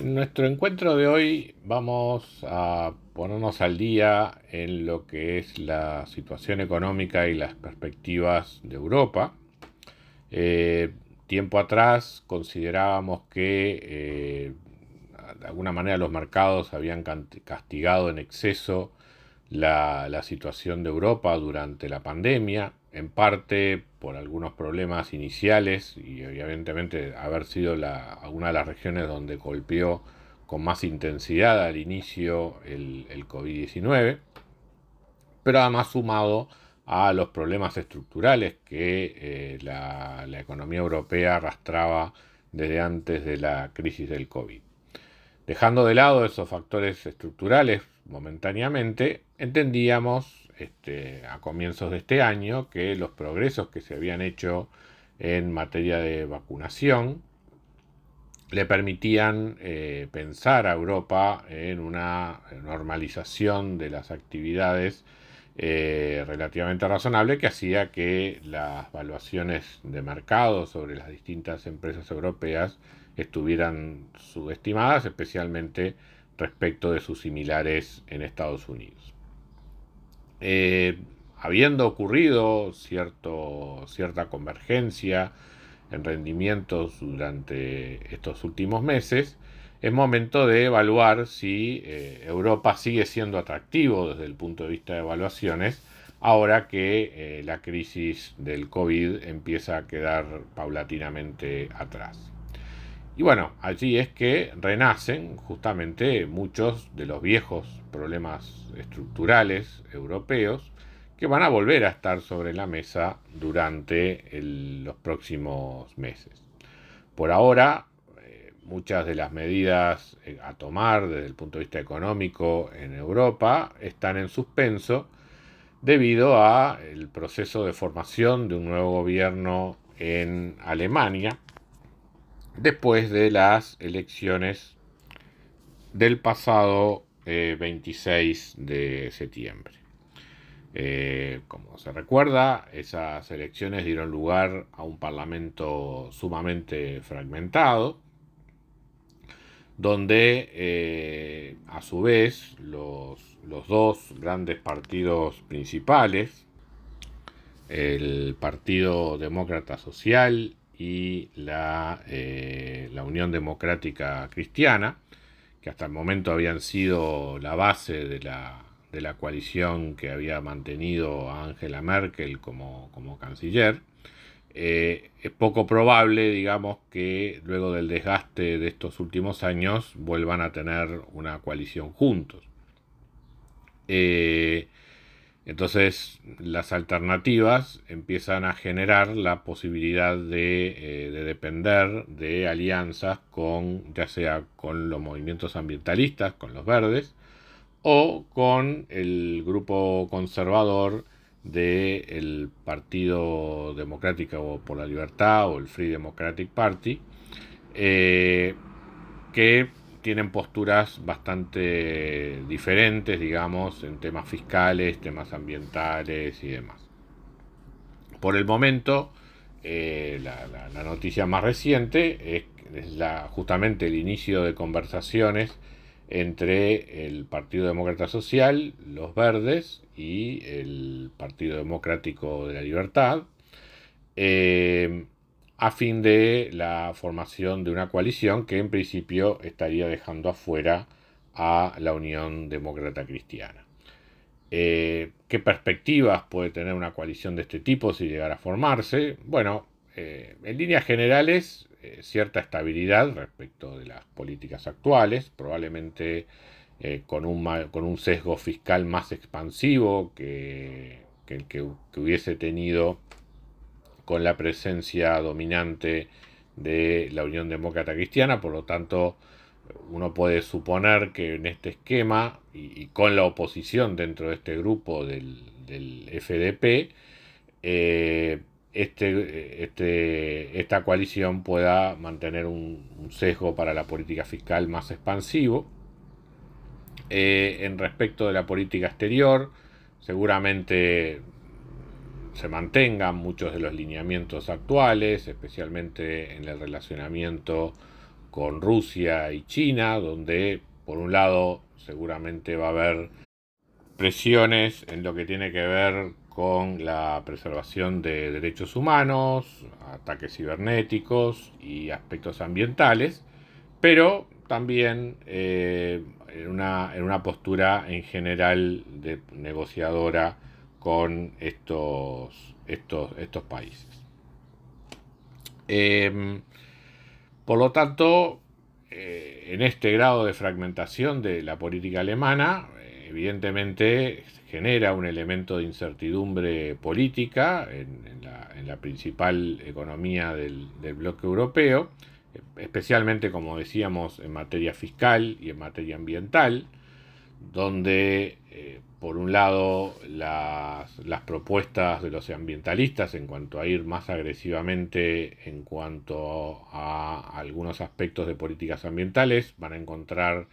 En nuestro encuentro de hoy vamos a ponernos al día en lo que es la situación económica y las perspectivas de Europa. Eh, tiempo atrás considerábamos que eh, de alguna manera los mercados habían castigado en exceso la, la situación de Europa durante la pandemia, en parte por algunos problemas iniciales y evidentemente haber sido la, alguna de las regiones donde golpeó con más intensidad al inicio el, COVID-19, pero además sumado a los problemas estructurales que eh, la, la, economía europea arrastraba desde antes de la crisis del COVID. Dejando de lado esos factores estructurales momentáneamente, entendíamos este, a comienzos de este año que los progresos que se habían hecho en materia de vacunación le permitían eh, pensar a Europa en una normalización de las actividades eh, relativamente razonable que hacía que las valuaciones de mercado sobre las distintas empresas europeas estuvieran subestimadas, especialmente respecto de sus similares en Estados Unidos. Eh, habiendo ocurrido cierto, cierta convergencia en rendimientos durante estos últimos meses, es momento de evaluar si eh, Europa sigue siendo atractivo desde el punto de vista de evaluaciones, ahora que eh, la crisis del COVID empieza a quedar paulatinamente atrás. Y bueno, allí es que renacen justamente muchos de los viejos problemas estructurales europeos que van a volver a estar sobre la mesa durante los próximos meses. Por ahora, eh, muchas de las medidas eh, a tomar desde el punto de vista económico en Europa están en suspenso debido a el proceso de formación de un nuevo gobierno en Alemania después de las elecciones del pasado 26 eh, de septiembre. Eh, como se recuerda, esas elecciones dieron lugar a un parlamento sumamente fragmentado, donde eh, a su vez los, los, dos grandes partidos principales, el Partido Demócrata Social y la, eh, la Unión Democrática Cristiana, que hasta el momento habían sido la base de la, de la coalición que había mantenido a Angela Merkel como, como canciller. Eh, es poco probable, digamos, que luego del desgaste de estos últimos años vuelvan a tener una coalición juntos. Eh, entonces las alternativas empiezan a generar la posibilidad de, eh, depender de alianzas con, ya sea con los movimientos ambientalistas, con los verdes, o con el grupo conservador del Partido Democrático por la Libertad o el Free Democratic Party, eh, que tienen posturas bastante diferentes, digamos, en temas fiscales, temas ambientales y demás. Por el momento, eh, la, noticia más reciente es, justamente el inicio de conversaciones entre el Partido Demócrata Social, los Verdes y el Partido Democrático de la Libertad. Eh, a fin de la formación de una coalición que en principio estaría dejando afuera a la Unión Demócrata Cristiana. Eh, ¿Qué perspectivas puede tener una coalición de este tipo si llegara a formarse? Bueno, eh, en líneas generales, eh, cierta estabilidad respecto de las políticas actuales, probablemente con, un, con, un, sesgo fiscal más expansivo que, el que, que hubiese tenido con la presencia dominante de la Unión Demócrata Cristiana, por lo tanto uno puede suponer que en este esquema y, con la oposición dentro de este grupo del, FDP, eh, este, este, esta coalición pueda mantener un, sesgo para la política fiscal más expansivo. Eh, en respecto de la política exterior, seguramente se mantengan muchos de los lineamientos actuales, especialmente en el relacionamiento con Rusia y China, donde por un lado seguramente va a haber presiones en lo que tiene que ver con la preservación de derechos humanos, ataques cibernéticos y aspectos ambientales, pero también eh, en, una, en, una, postura en general de negociadora con estos, estos, estos países. Em, por lo tanto, eh, en este grado de fragmentación de la política alemana, evidentemente genera un elemento de incertidumbre política en, la, principal economía del, del, bloque europeo, especialmente, como decíamos, en materia fiscal y en materia ambiental, donde eh, por un lado, las, propuestas de los ambientalistas en cuanto a ir más agresivamente en cuanto a algunos aspectos de políticas ambientales van a encontrar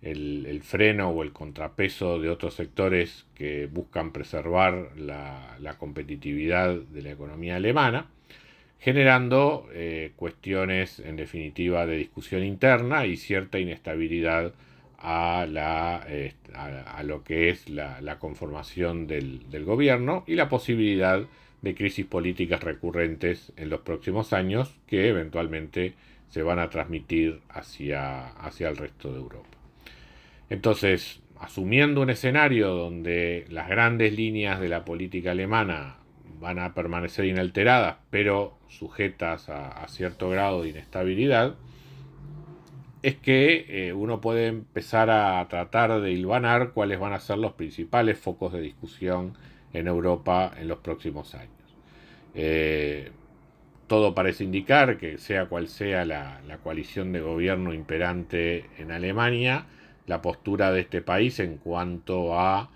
el, freno o el contrapeso de otros sectores que buscan preservar la, competitividad de la economía alemana, generando eh, cuestiones en definitiva de discusión interna y cierta inestabilidad a, a, lo que es la, conformación del, gobierno y la posibilidad de crisis políticas recurrentes en los próximos años que eventualmente se van a transmitir hacia, hacia el resto de Europa. Entonces, asumiendo un escenario donde las grandes líneas de la política alemana van a permanecer inalteradas, pero sujetas a cierto grado de inestabilidad, es que eh, uno puede empezar a tratar de hilvanar cuáles van a ser los principales focos de discusión en Europa en los próximos años. Eh, todo parece indicar que sea cual sea la, coalición de gobierno imperante en Alemania, la postura de este país en cuanto a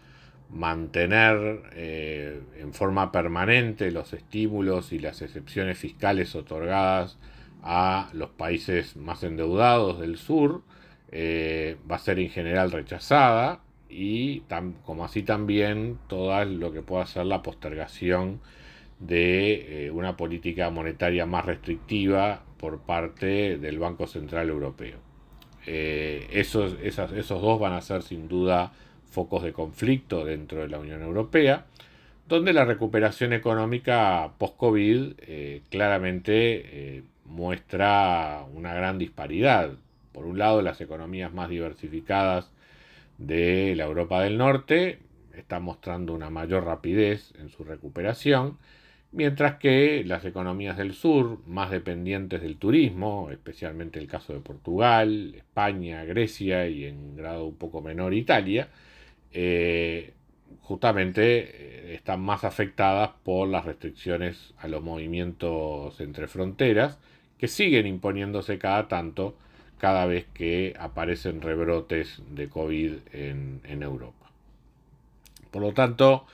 mantener eh, en forma permanente los estímulos y las excepciones fiscales otorgadas a los países más endeudados del sur, eh, va a ser en general rechazada y como así también todo lo que pueda ser la postergación de eh, una política monetaria más restrictiva por parte del Banco Central Europeo. Eh, esos, esos dos van a ser sin duda focos de conflicto dentro de la Unión Europea, donde la recuperación económica post-COVID claramente muestra una gran disparidad. Por un lado, las economías más diversificadas de la Europa del Norte están mostrando una mayor rapidez en su recuperación, mientras que las economías del sur, más dependientes del turismo, especialmente el caso de Portugal, España, Grecia y en grado un poco menor Italia, eh, justamente eh, están más afectadas por las restricciones a los movimientos entre fronteras que siguen imponiéndose cada tanto cada vez que aparecen rebrotes de COVID en, Europa. Por lo tanto,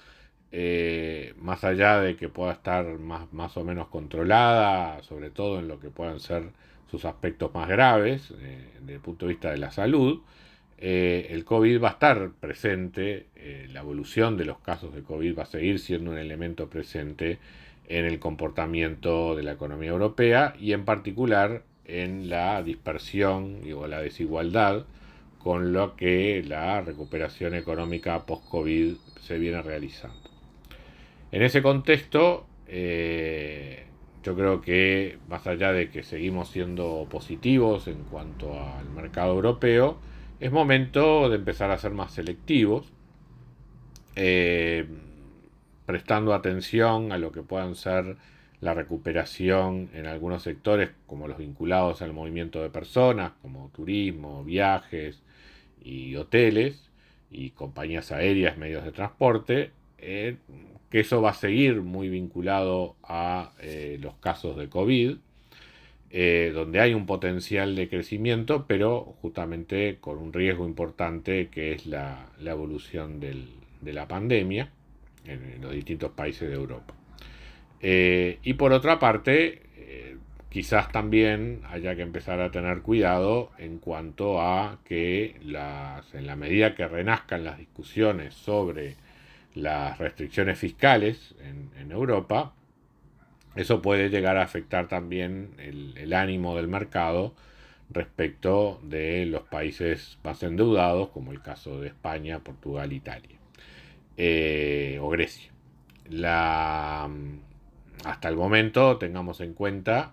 eh, más allá de que pueda estar más, más, o menos controlada, sobre todo en lo que puedan ser sus aspectos más graves eh, desde el punto de vista de la salud, eh, el COVID va a estar presente, la evolución de los casos de COVID va a seguir siendo un elemento presente en el comportamiento de la economía europea y en particular en la dispersión o la desigualdad con lo que la recuperación económica post-COVID se viene realizando. En ese contexto, eh, yo creo que más allá de que seguimos siendo positivos en cuanto al mercado europeo, es momento de empezar a ser más selectivos. Eh, prestando atención a lo que puedan ser la recuperación en algunos sectores como los vinculados al movimiento de personas, como turismo, viajes y hoteles y compañías aéreas, medios de transporte, eh, que eso va a seguir muy vinculado a eh, los casos de COVID. eh, donde hay un potencial de crecimiento, pero justamente con un riesgo importante que es la, evolución de la pandemia en, los distintos países de Europa. Eh, y por otra parte, eh, quizás también haya que empezar a tener cuidado en cuanto a que las, en la medida que renazcan las discusiones sobre las restricciones fiscales en, Europa, eso puede llegar a afectar también el, ánimo del mercado respecto de los países más endeudados, como el caso de España, Portugal, Italia eh, o Grecia. La, hasta el momento tengamos en cuenta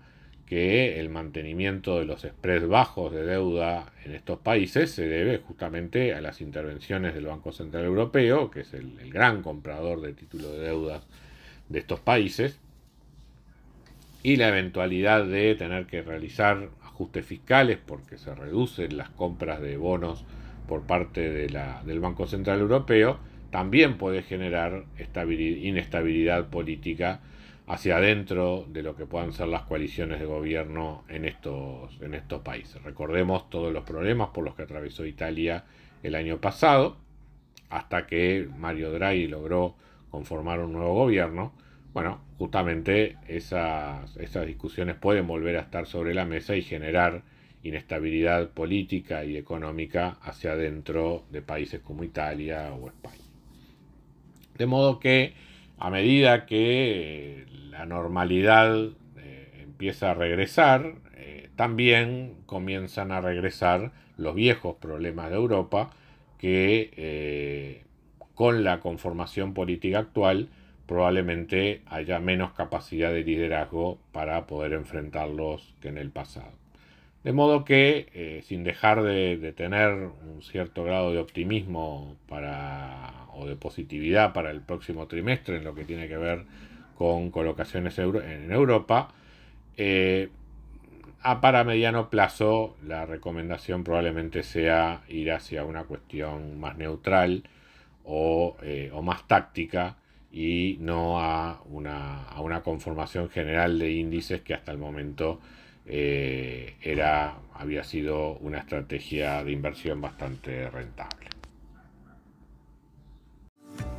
que el mantenimiento de los spreads bajos de deuda en estos países se debe justamente a las intervenciones del Banco Central Europeo, que es el, gran comprador de títulos de deuda de estos países, y la eventualidad de tener que realizar ajustes fiscales porque se reducen las compras de bonos por parte de la, del Banco Central Europeo, también puede generar inestabilidad política hacia adentro de lo que puedan ser las coaliciones de gobierno en estos, en estos países. Recordemos todos los problemas por los que atravesó Italia el año pasado, hasta que Mario Draghi logró conformar un nuevo gobierno. Bueno, justamente esas, esas discusiones pueden volver a estar sobre la mesa y generar inestabilidad política y económica hacia adentro de países como Italia o España. De modo que a medida que la normalidad eh, empieza a regresar, eh, también comienzan a regresar los viejos problemas de Europa que eh, con la conformación política actual probablemente haya menos capacidad de liderazgo para poder enfrentarlos que en el pasado. De modo que, sin dejar de, tener un cierto grado de optimismo para, de positividad para el próximo trimestre en lo que tiene que ver con colocaciones en Europa. Eh, a para mediano plazo la recomendación probablemente sea ir hacia una cuestión más neutral o, eh, más táctica y no a una, a una, conformación general de índices que hasta el momento eh, era, había sido una estrategia de inversión bastante rentable.